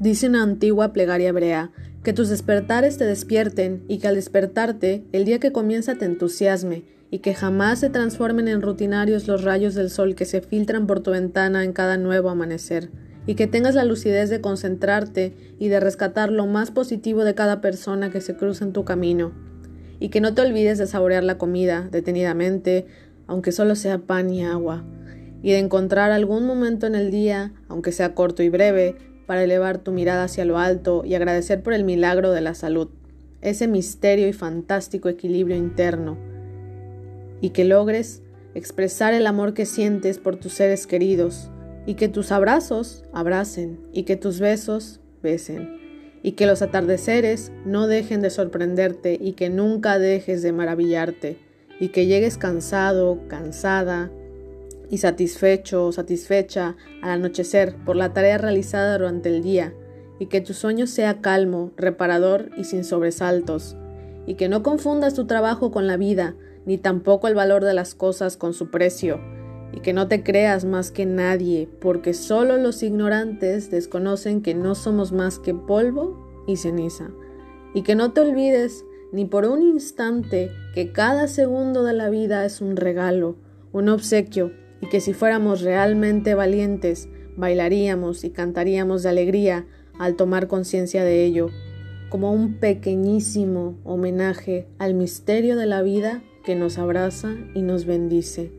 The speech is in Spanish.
Dice una antigua plegaria hebrea, que tus despertares te despierten y que al despertarte el día que comienza te entusiasme y que jamás se transformen en rutinarios los rayos del sol que se filtran por tu ventana en cada nuevo amanecer, y que tengas la lucidez de concentrarte y de rescatar lo más positivo de cada persona que se cruza en tu camino, y que no te olvides de saborear la comida detenidamente, aunque solo sea pan y agua, y de encontrar algún momento en el día, aunque sea corto y breve, para elevar tu mirada hacia lo alto y agradecer por el milagro de la salud, ese misterio y fantástico equilibrio interno, y que logres expresar el amor que sientes por tus seres queridos, y que tus abrazos abracen, y que tus besos besen, y que los atardeceres no dejen de sorprenderte y que nunca dejes de maravillarte, y que llegues cansado, cansada, y satisfecho o satisfecha al anochecer por la tarea realizada durante el día, y que tu sueño sea calmo, reparador y sin sobresaltos, y que no confundas tu trabajo con la vida, ni tampoco el valor de las cosas con su precio, y que no te creas más que nadie, porque solo los ignorantes desconocen que no somos más que polvo y ceniza, y que no te olvides ni por un instante que cada segundo de la vida es un regalo, un obsequio, y que si fuéramos realmente valientes, bailaríamos y cantaríamos de alegría al tomar conciencia de ello, como un pequeñísimo homenaje al misterio de la vida que nos abraza y nos bendice.